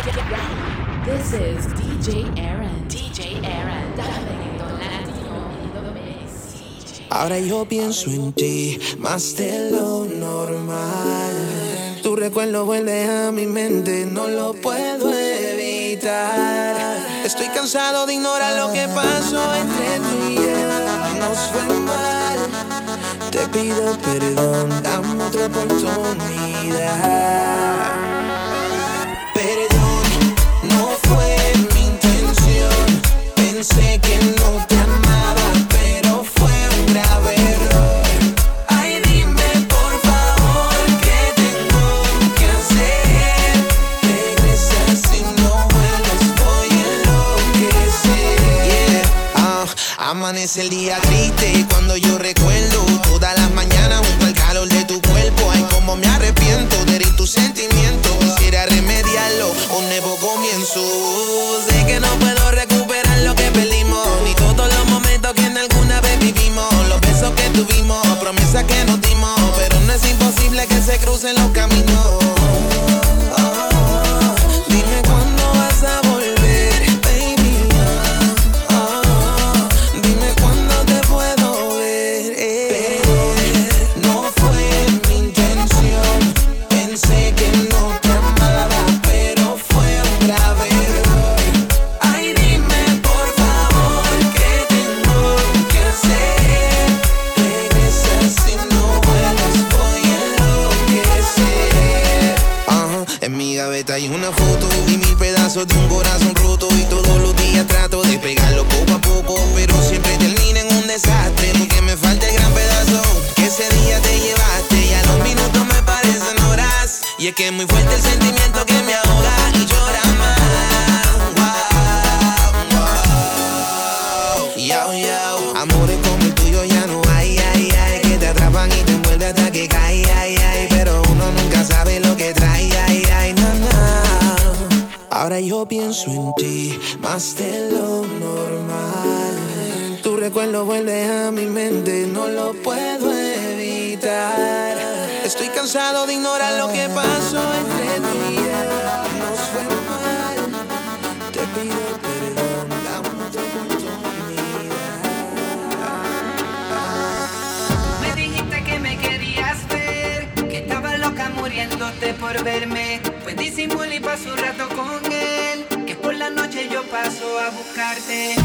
This is DJ Aaron. DJ Aaron. Ahora yo pienso en ti, más de lo normal. Tu recuerdo vuelve a mi mente, no lo puedo evitar. Estoy cansado de ignorar lo que pasó entre tú y yo. Nos fue mal. Te pido perdón, dame otra oportunidad. pensé que no te amaba, pero fue un grave error. Ay, dime por favor qué tengo que hacer. Regresas si no vuelves, voy a enloquecer. Yeah. Ah, amanece el día triste cuando yo recuerdo todas las mañanas junto al calor de tu cuerpo. Ay, cómo me arrepiento se crucen los caminos. Una foto y mil pedazos de un corazón puedo evitar. Estoy cansado de ignorar lo que pasó entre tú y yo. No fue mal, te pido perdón, la oportunidad. Me dijiste que me querías ver, que estaba loca muriéndote por verme. Pues disimulé y paso un rato con él, que por la noche yo paso a buscarte.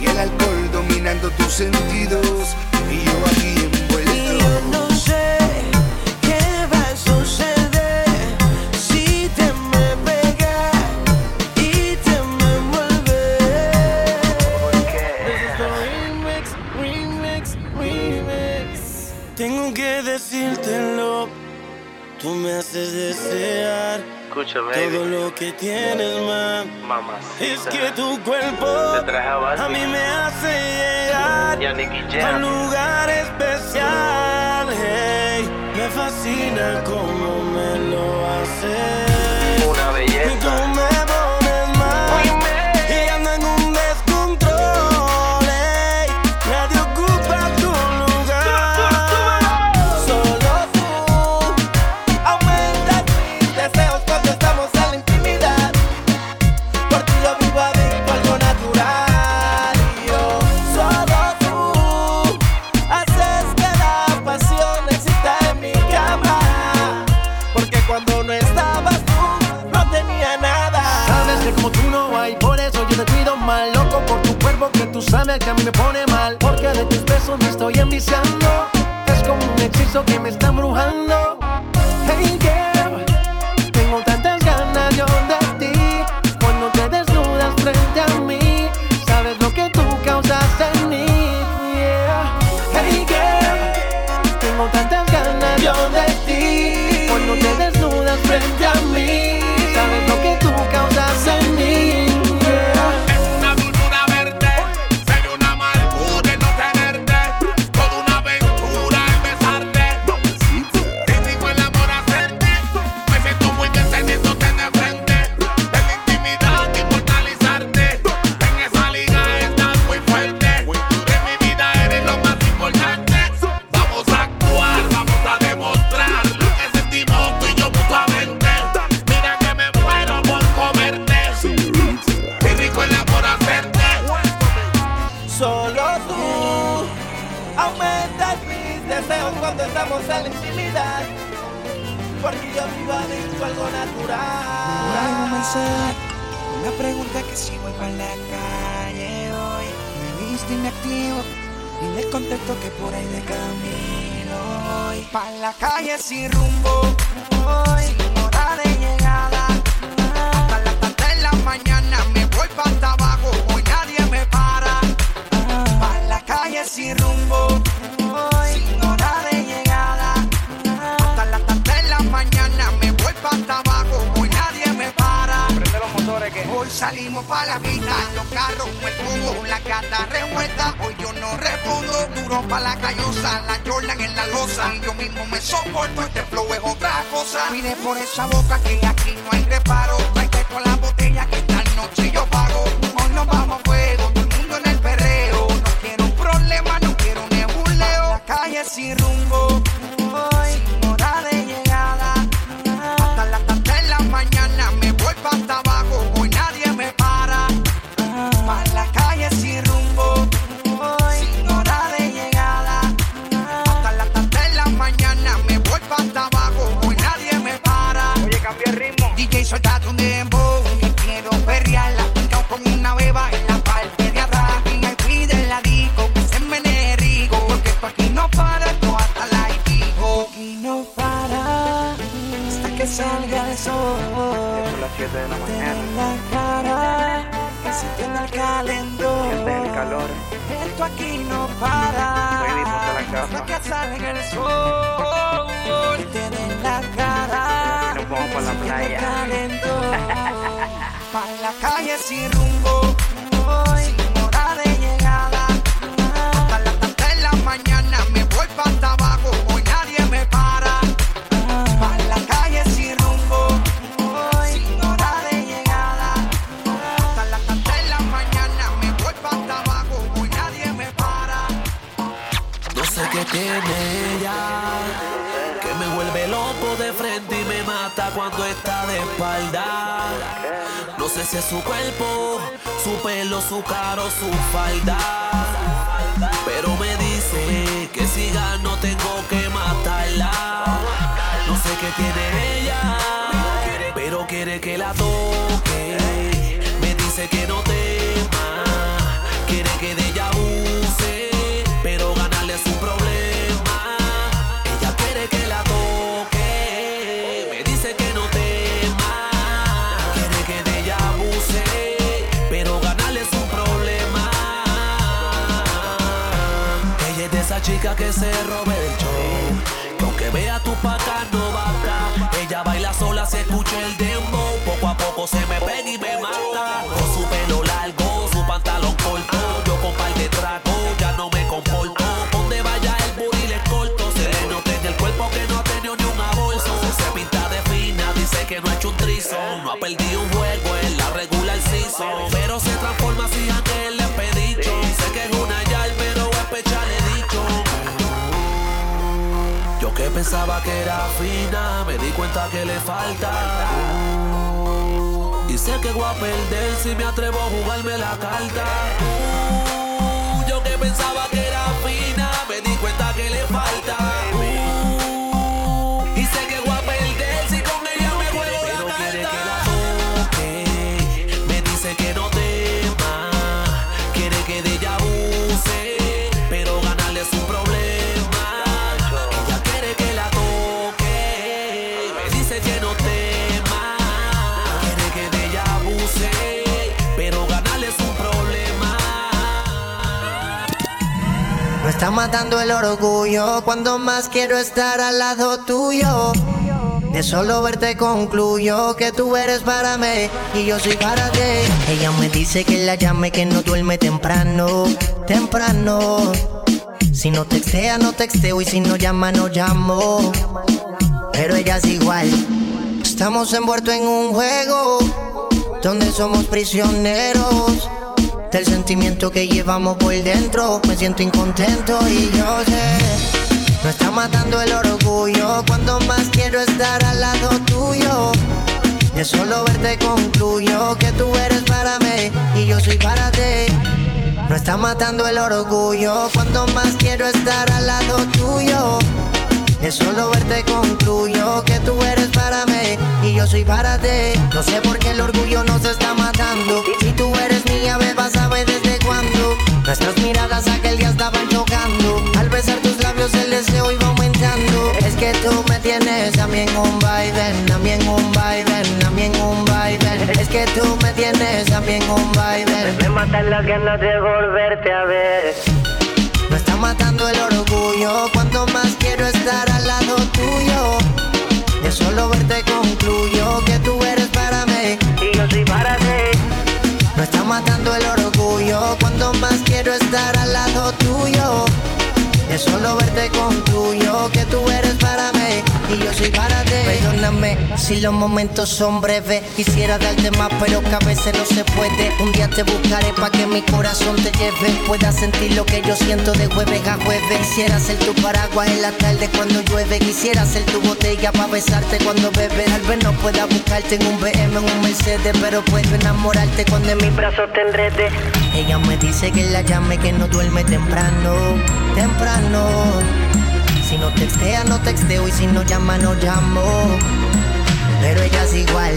y el alcohol dominando tus sentidos y yo aquí envuelto. Y yo no sé qué va a suceder si te me pegas y te me envuelves. Remix, remix, remix. Tengo que decírtelo, tú me haces de todo lo que tienes, man. Es que tu cuerpo a mí me hace llegar a un lugar especial. Me fascina como me lo hace. Una belleza. que a mí me pone mal. Porque de tus besos me estoy enviciando. Es como un hechizo que me está embrujando. Rumbo, que salga el sol. Tiene en la cara. Nos vamos pa' la playa. calentón. Pa' la calle sin rumbo. No sé si es su cuerpo, su pelo, su caro, su falda. Pero me dice que si gano tengo que matarla. No sé qué tiene ella, pero quiere que la toque. Me dice que no tema, que se robe del show, que aunque vea tu paca no vaca, ella baila sola, se escucha el dembow, poco a poco se me pega y me mata. Con su pelo largo, su pantalón corto, yo con par de trago, ya no me comporto. Donde vaya el booty le corto, se le el cuerpo que no ha tenido ni un abolso. Se pinta de fina, dice que no ha hecho un trison, no ha perdido un juego en la regular season, pero se transforma si pensaba que era fina, me di cuenta que le falta. Uh, y sé que voy a perder si me atrevo a jugarme la carta. Yo que pensaba que era fina, me di cuenta que le falta. Está matando el orgullo cuando más quiero estar al lado tuyo. De solo verte concluyo que tú eres para mí y yo soy para ti. Ella me dice que la llame, que no duerme temprano, temprano. Si no textea, no texteo y si no llama, no llamo. Pero ella es igual. Estamos envueltos en un juego donde somos prisioneros del sentimiento que llevamos por dentro. Me siento incontento y yo sé. No está matando el orgullo cuando más quiero estar al lado tuyo. De solo verte concluyo que tú eres para mí y yo soy para ti. No está matando el orgullo cuando más quiero estar al lado tuyo. De solo verte concluyo que tú eres para mí y yo soy para ti. No sé por qué el orgullo nos está matando. Si tú eres mía, beba, sabe desde cuándo. Nuestras miradas aquel día estaban chocando. Al besar tus labios el deseo iba aumentando. Es que tú me tienes en un baile, en un baile, en un baile. Es que tú me tienes en un baile. Me matan las ganas de volverte a ver. Me está matando el orgullo. Cuanto más quiero estar al lado tuyo. De solo verte concluyo que tú eres para mí. Y yo soy para ti. Me está matando el orgullo. Cuanto más quiero estar al lado tuyo. De solo verte concluyo que tú eres para mí y yo soy para ti. Perdóname si los momentos son breves. Quisiera darte más, pero que a veces no se puede. Un día te buscaré para que mi corazón te lleve. Puedas sentir lo que yo siento de jueves a jueves. Quisiera ser tu paraguas en la tarde cuando llueve. Quisiera ser tu botella para besarte cuando bebes. Tal vez no pueda buscarte en un BM, en un Mercedes, pero puedo enamorarte cuando en mis brazos te enrede. Ella me dice que la llame, que no duerme temprano, temprano. Si no textea, no texteo y si no llama, no llamo. Pero ella es igual.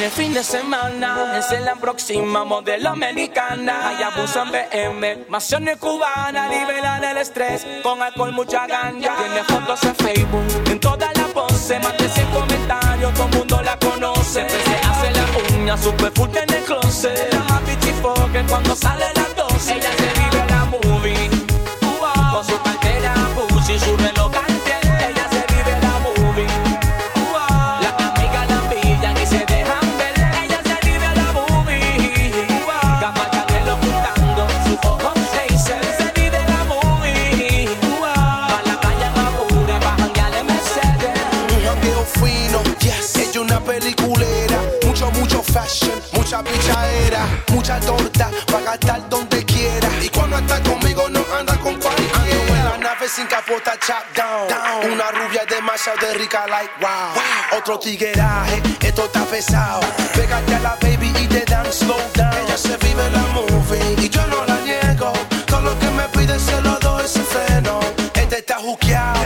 En el fin de semana. Es en la próxima modelo americana. Hay abusan BM, maciones cubanas. Liberan el estrés con alcohol, mucha ganja. Tiene fotos en Facebook, en toda la pose. Más de 100 comentarios, todo el mundo la conoce. Se hace la uña, super full en el closet. La más que cuando sale las 12. Ella se vive la movie. Sin capota, chop down. Una rubia demasiado de rica, like wow. Otro tigueraje, esto está pesado. Pégate a la baby y te dan slow down. Ella se vive la movie y yo no la niego. Todo lo que me pide se lo doy ese freno. Este está juqueado,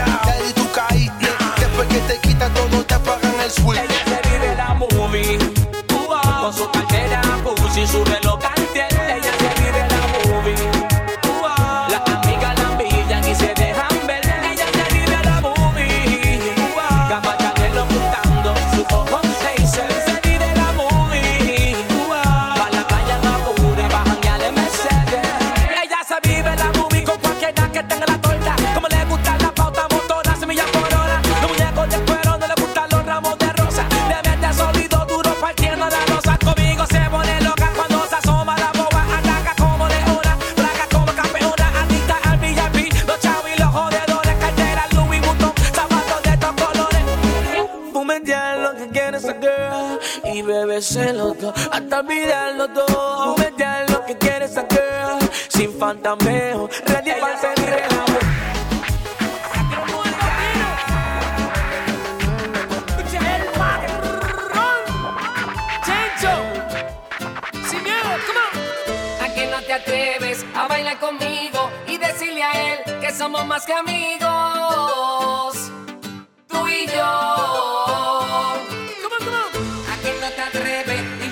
conmigo y decirle a él que somos más que amigos? Tú y yo. ¿A que no te atreves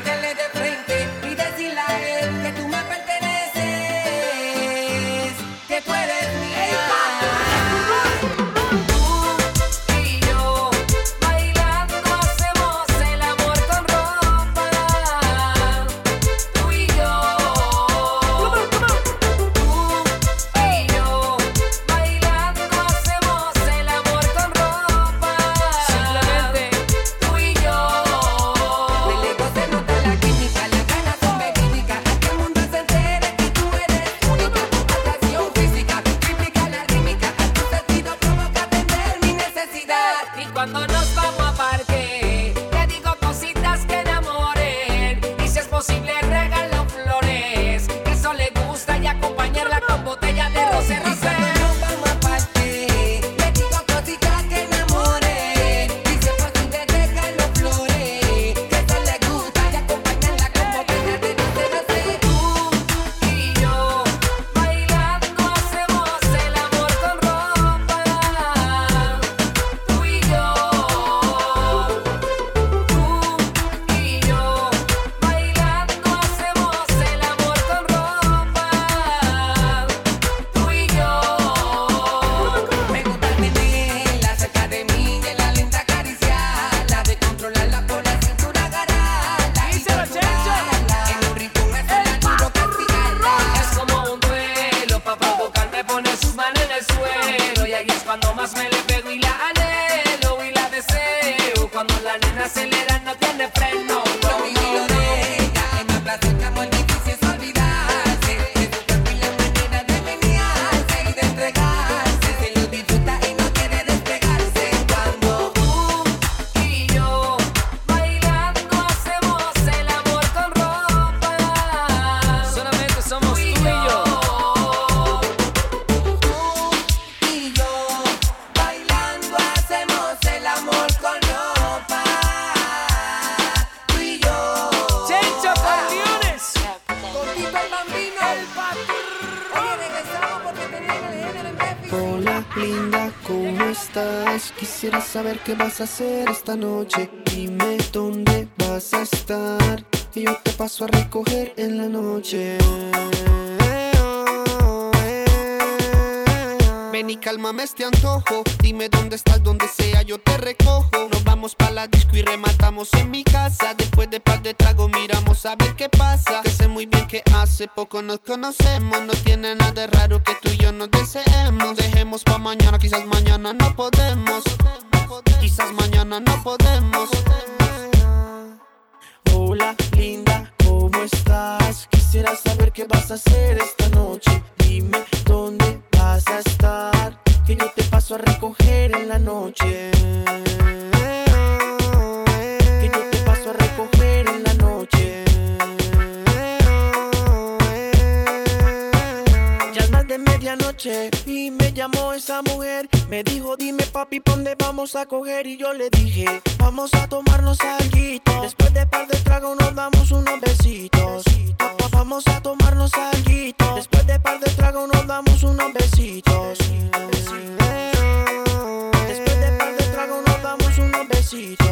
saber qué vas a hacer esta noche. Dime dónde vas a estar. Y yo te paso a recoger en la noche. Ven y cálmame este antojo. Dime dónde estás, donde sea, yo te recojo. Nos vamos pa' la disco y rematamos en mi casa. Después de par de trago, miramos a ver qué pasa. Que sé muy bien que hace poco nos conocemos. No tiene nada de raro que tú y yo nos deseemos. Dejemos pa' mañana, quizás mañana no podemos. Quizás mañana no podemos. Hola, linda, ¿cómo estás? Quisiera saber qué vas a hacer esta noche. Dime dónde vas a estar. Que yo te paso a recoger en la noche. Que yo te paso a recoger en la noche. Ya es más de medianoche y me llamó esa mujer. Me dijo, dime papi, ¿pa' ¿dónde vamos a coger? Y yo le dije, vamos a tomarnos algo. Después de par de tragos nos damos unos besitos. Vamos a tomarnos algo. Después de par de tragos nos damos unos besitos. Después de par de tragos nos damos unos besitos.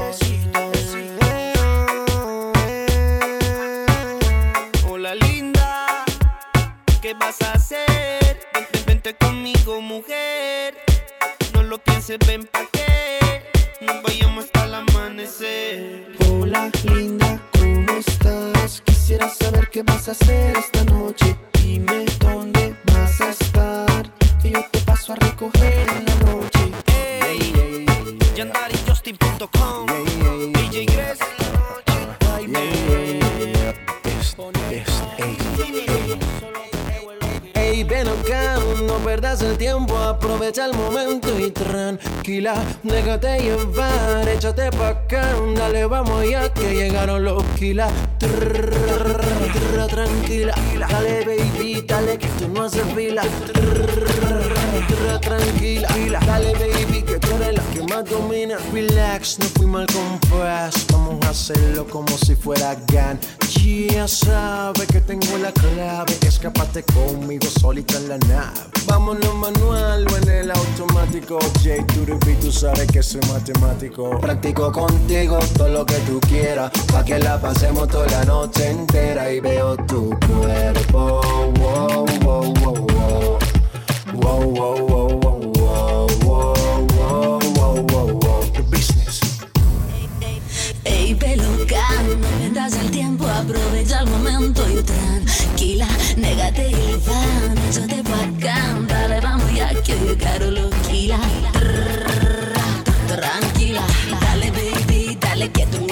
Practico contigo todo lo que tú quieras, pa' que la pasemos toda la noche entera y veo tu cuerpo.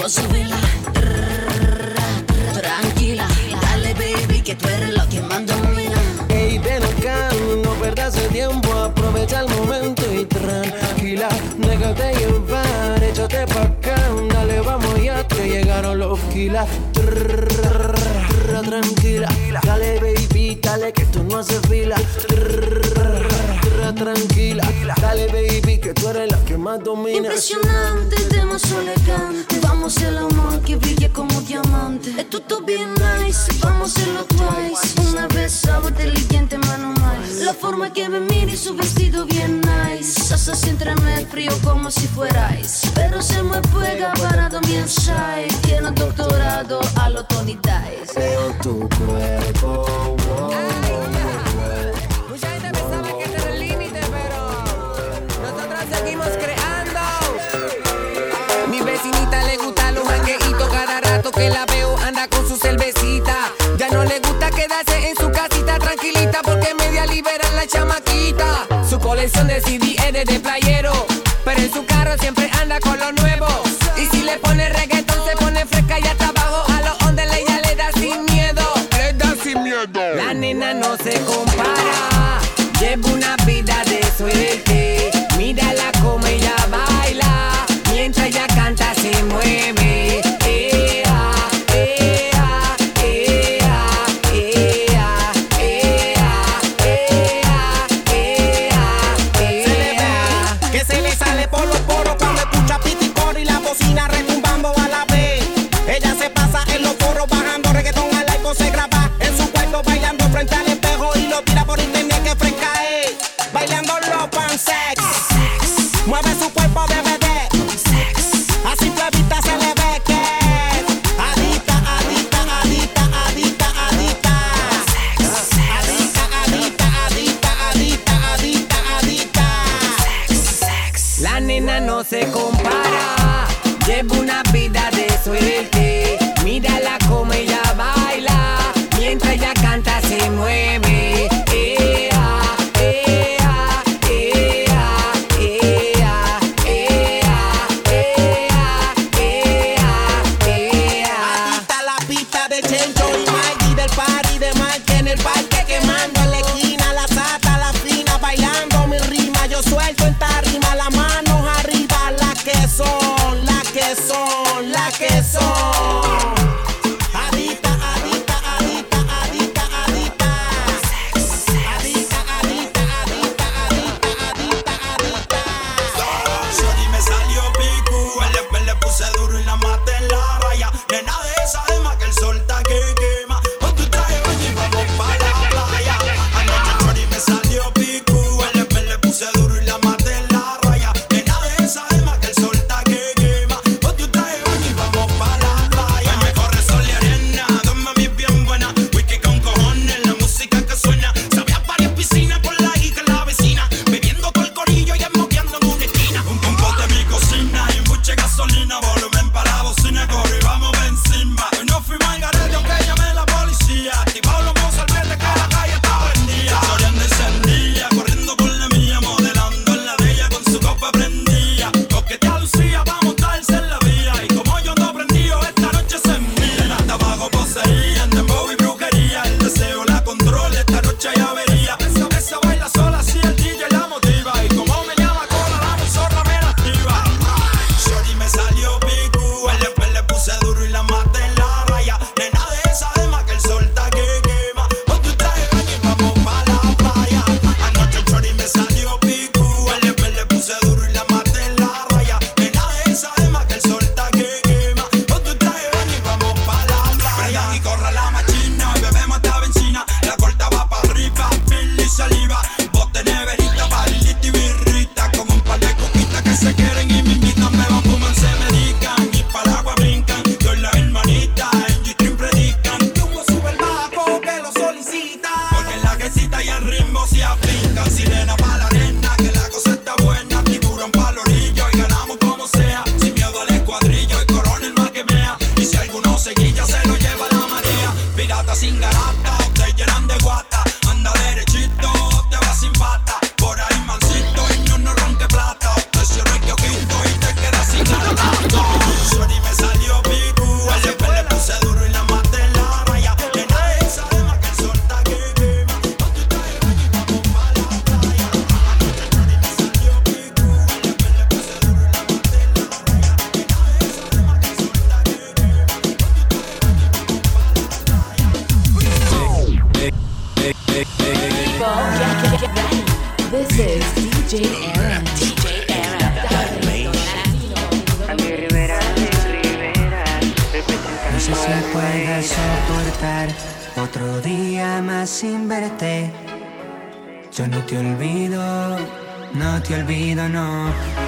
Tranquila, dale baby, que tú eres lo que más domina. Ey, ven acá, no perdas el tiempo, aprovecha el momento y tranquila, déjate llevar, échate pa' acá, dale, vamos ya que llegaron los kilas. Tranquila, dale baby, dale que tú no haces fila. Tranquila, dale baby, que tú eres la que más domina. Impresionante, demasiado elegante. Vamos a el amor que brille como diamante. Es todo bien nice, vamos a hacerlo twice. Una vez sábado inteligente, mano más. La forma que me mira y su vestido bien nice. Sasa sin el frío como si fuerais. Pero se me pega parado mi shy. Tiene doctorado a lo Tony Dice. Veo tu cuerpo, wow, Mucha que la veo anda con su cervecita. Ya no le gusta quedarse en su casita tranquilita porque media libera la chamaquita. Su colección de CD es de playero.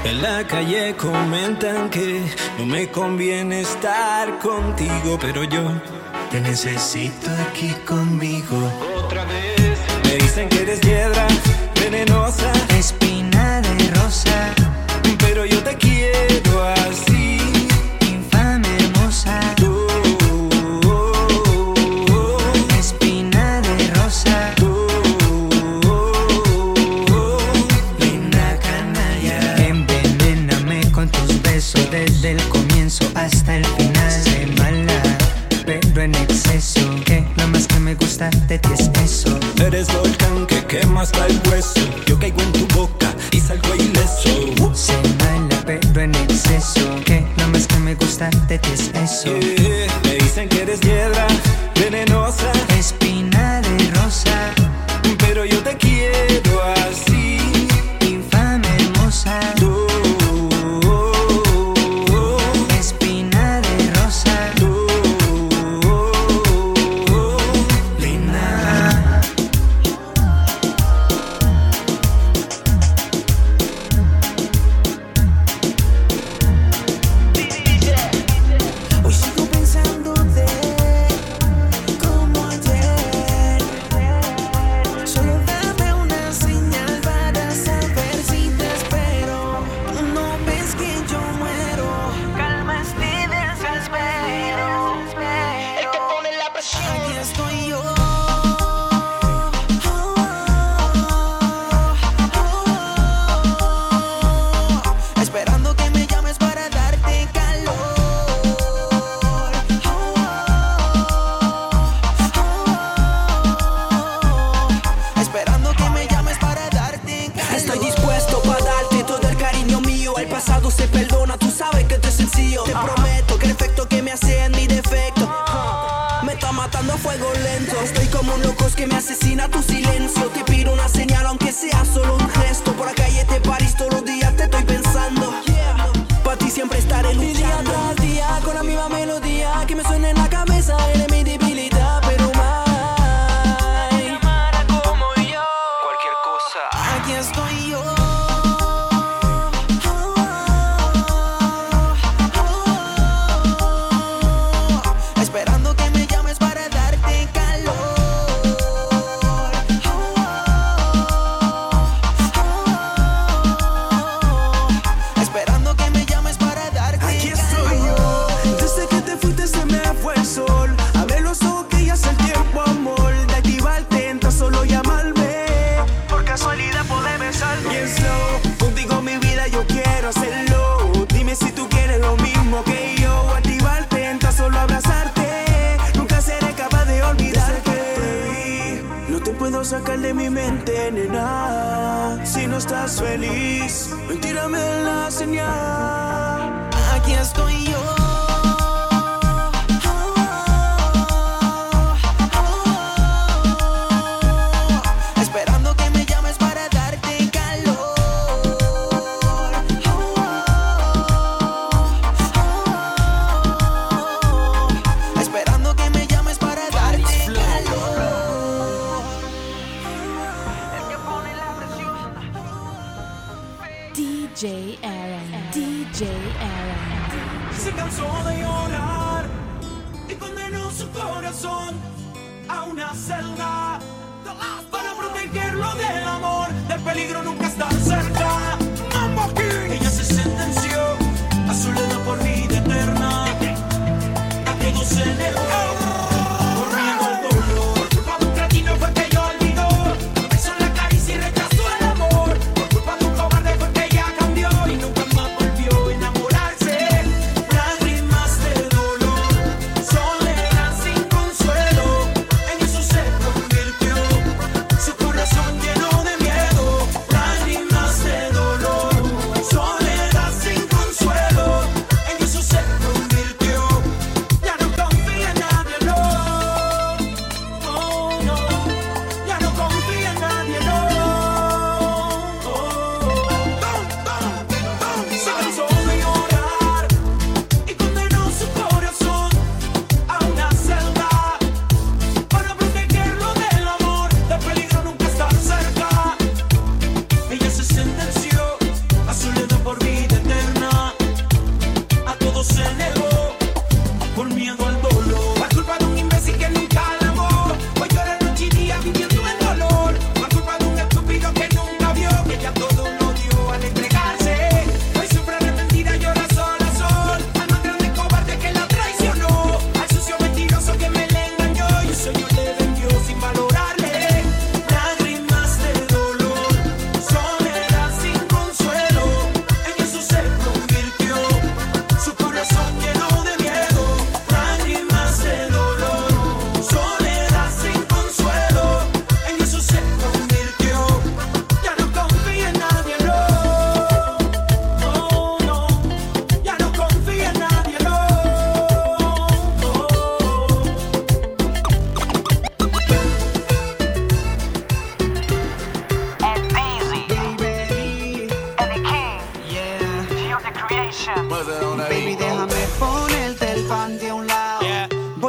En la calle comentan que no me conviene estar contigo, pero yo te necesito aquí conmigo. Otra vez. Me dicen que eres piedra venenosa.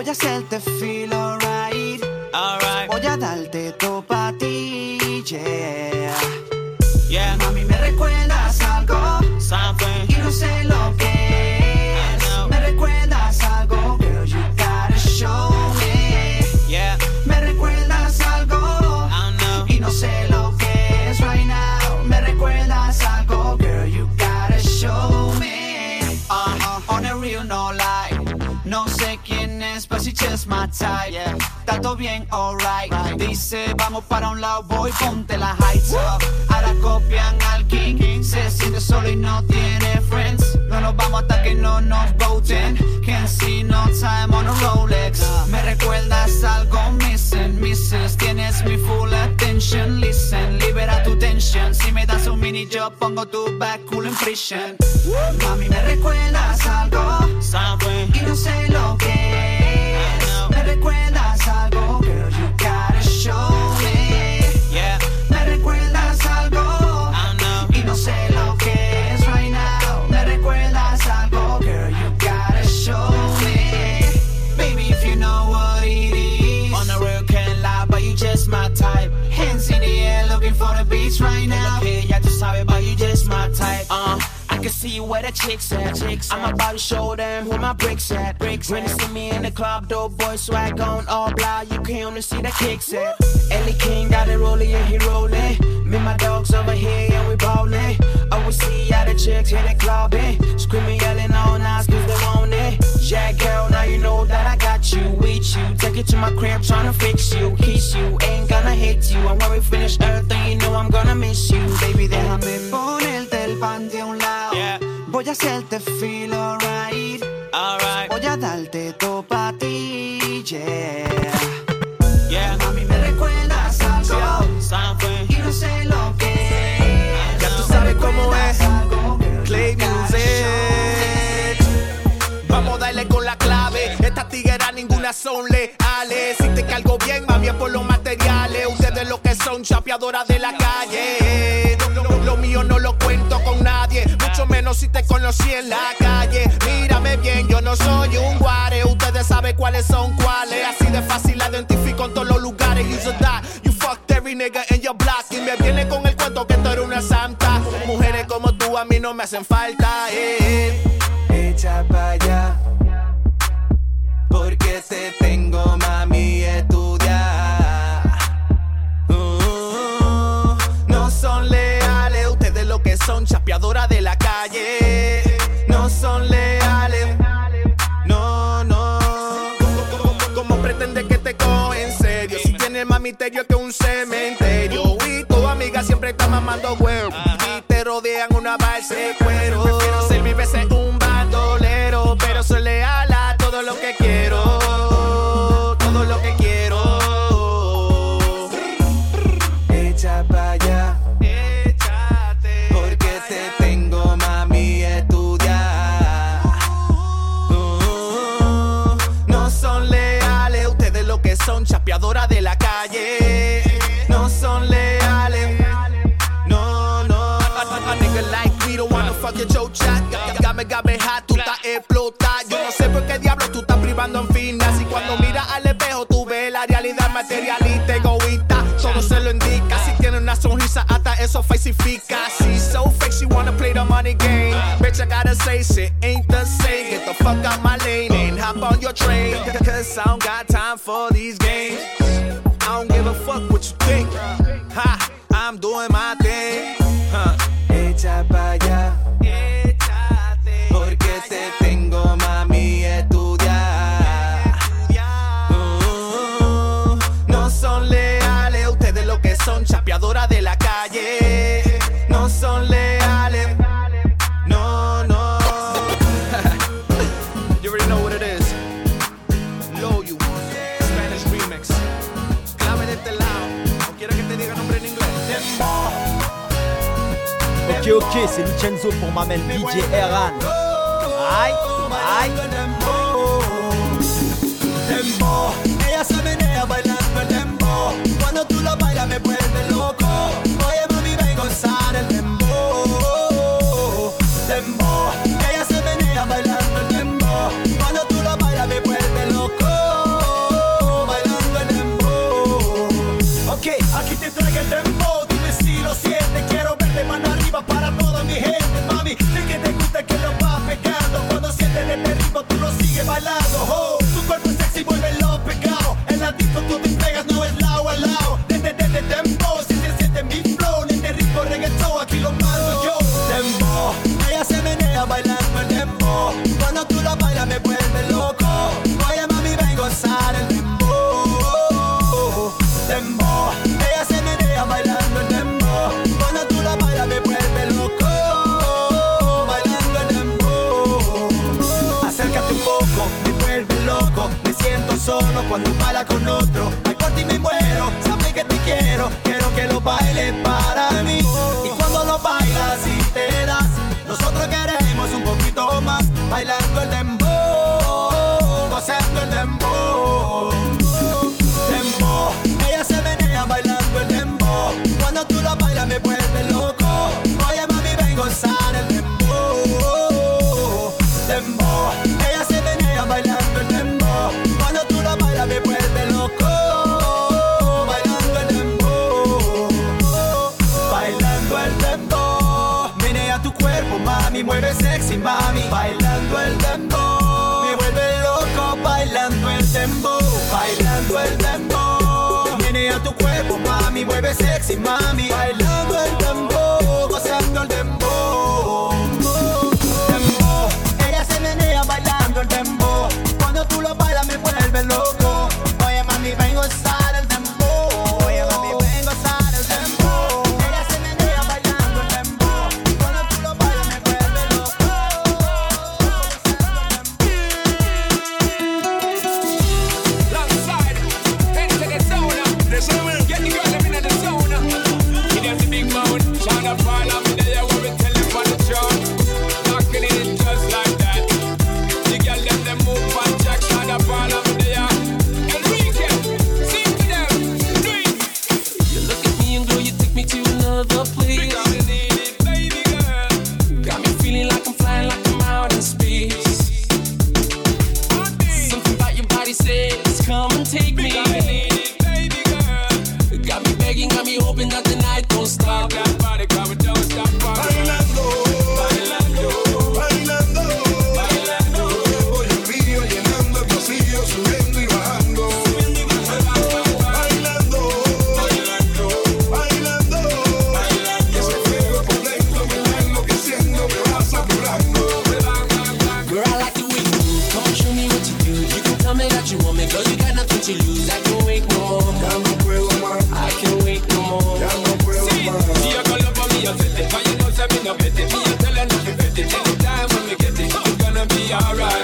Voy a hacerte feel para un lado, voy, ponte la heights up. Ahora copian al king. Se siente solo y no tiene friends. No nos vamos hasta que no nos voten. Can't see no time on a Rolex. Me recuerdas algo missing, misses. Tienes mi full attention. Listen, libera tu tension. Si me das un mini, yo pongo tu back cool in prison. Mami, me recuerdas algo. Y no sé lo que type. Uh, I can see where the chicks at. Chicks, I'm about to show them who my bricks at. Bricks when they see me in the club, dope boy swag on all blah. You can only see the kicks at. Ellie King got it rolling and he rolling. Me and my dogs over here and we ballin'. I will see how the chicks hit the club eh? Screaming, yelling all night cause they want it. Yeah, girl, now you know that I got you with you. Take it to my crib, tryna fix you, kiss you. Ain't gonna hit you. And when we finish everything, you know I'm gonna miss you, baby. Déjame ponerte el panty a un lado. Voy a hacerte feel alright. Alright. Voy a darte todo pa' ti, yeah. Yeah. Mami, me recuerdas algo. Something. Y no sé lo que es. Ya tú sabes cómo es. Clay Music. Vamos a darle con la clave. Estas tigueras ninguna son leales. Si te cargo bien, más bien por los materiales. Ustedes lo que son chapeadoras de la calle. Lo, lo- lo mío no lo cuento. Si te conocí en la calle. Mírame bien, yo no soy un guare. Ustedes saben cuáles son cuáles. Así de fácil la identifico en todos los lugares. You should die. You fucked every nigga in your block. Y me viene con el cuento que tú eres una santa. Mujeres como tú a mí no me hacen falta. Eh. Echa pa' allá. Porque te tengo, mami, son, chapeadoras de la calle. No son leales. No, no. ¿Cómo, cómo- pretende que te coge en serio? Si tienes más misterio que un cementerio. Y tu amiga siempre está mamando huevo. Y te rodean una balsa de cuero. Prefiero ser mi veces un bandolero. Pero soy leal a todo lo que quiero. Your Joe chat. Game, game hot, tú estás explotar. Yo no sé por qué diablo tú estás privando en finas. Y cuando miras al espejo, tú ves la realidad materialista, egoísta. Todo se lo indica. Si tiene una sonrisa, hasta eso falsifica. She's so fake, she wanna play the money game. Bitch, I gotta say shit ain't the same. Get the fuck out my lane and hop on your train. Cause I don't got time for these games. I don't give a fuck what you think. Ha, I'm doing my thing. Ok, c'est Lucenzo pour ma main DJ Eran. Aïe. sexy mommy. I and if you let it, take your time when we get it, it's gonna be alright.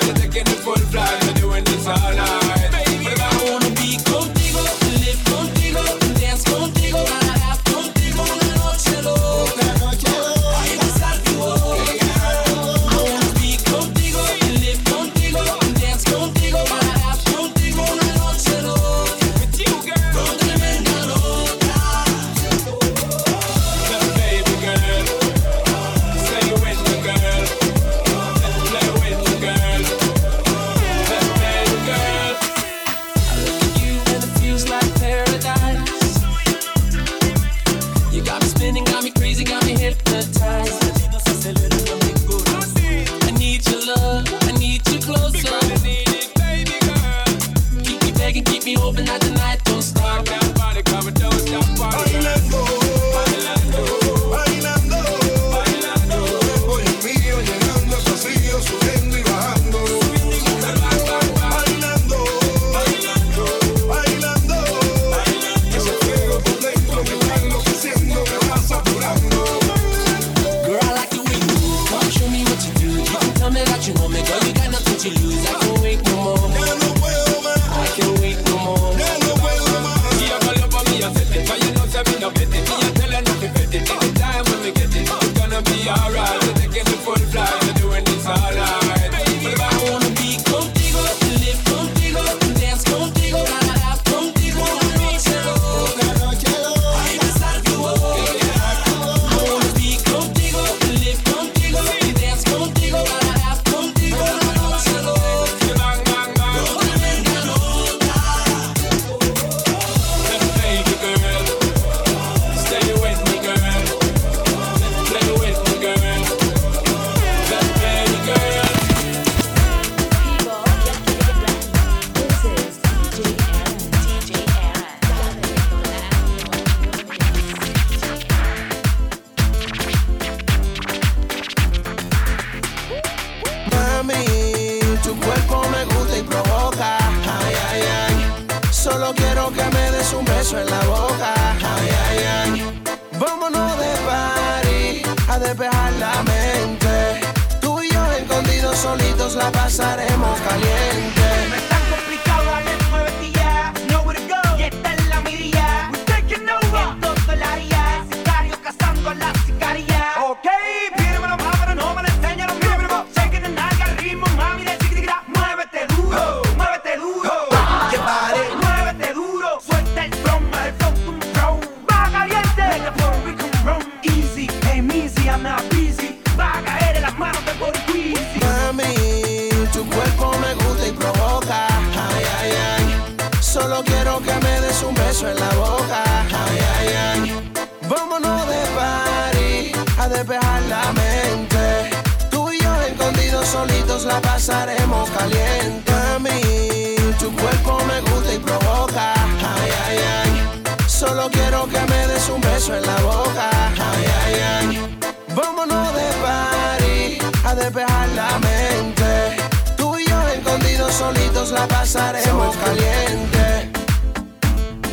Beso en la boca. Ay, ay, ay. Vámonos de party a despejar la mente. Tú y yo escondidos solitos la pasaremos caliente.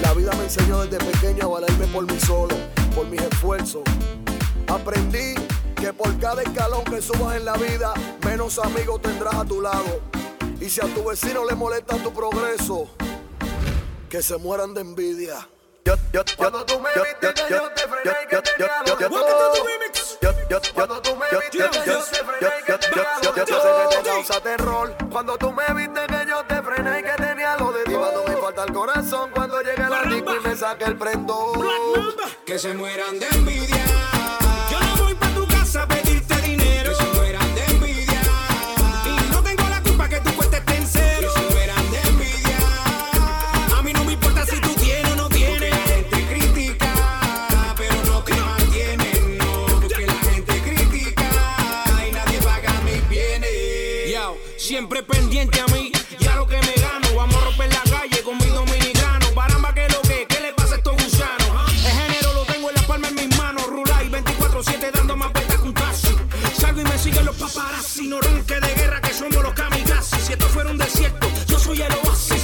La vida me enseñó desde pequeño a valerme por mí solo, por mis esfuerzos. Aprendí que por cada escalón que subas en la vida, menos amigos tendrás a tu lado. Y si a tu vecino le molesta tu progreso, que se mueran de envidia. Cuando tú me viste que yo te frené y que yo, Cuando tú me viste que yo te frené y que todo. Yo sé que te causa terror. Cuando tú me viste que yo te frené y que tenía lo de todo. Cuando me falta el corazón, cuando llegue la disco y me saque el prendón. Que se mueran de envidia. Yo no voy pa' tu casa a pedirte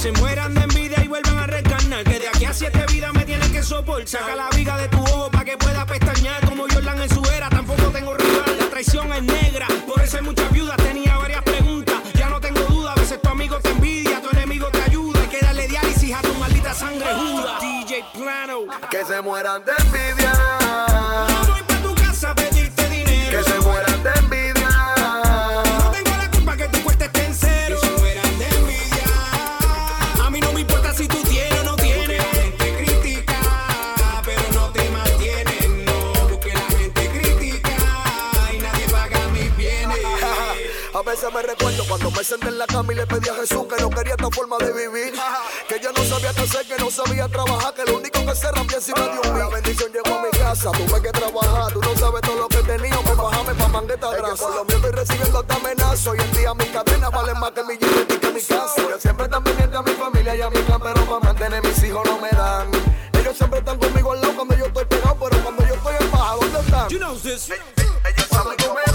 Se mueran de envidia y vuelvan a reencarnar. Que de aquí a siete vidas me tienen que soportar. Saca la viga de tu ojo para que pueda pestañear. Como Jordan en su era, tampoco tengo rival. La traición es negra, por eso hay muchas viudas. Tenía varias preguntas, ya no tengo duda. A veces tu amigo te envidia, tu enemigo te ayuda. Hay que darle diálisis a tu maldita sangre juda. DJ Plano. Que se mueran de envidia. Cuando me senté en la cama y le pedí a Jesús que no quería esta forma de vivir. Que yo no sabía qué hacer, que no sabía trabajar, que lo único que se rampía encima de un La bendición llegó a mi casa, tuve que trabajar. Tú no sabes todo lo que tenía, me bajame pa' mangueta grasa. Por lo mío estoy recibiendo hasta amenazas. Hoy en día mis cadenas valen más que mi y que mi casa. Yo siempre están pendiente a mi familia y a mi clan, pero para mantener mis hijos no me dan. Ellos siempre están conmigo al lado cuando yo estoy pegado, pero cuando yo estoy en baja, ¿dónde están? You know this. Ellos saben me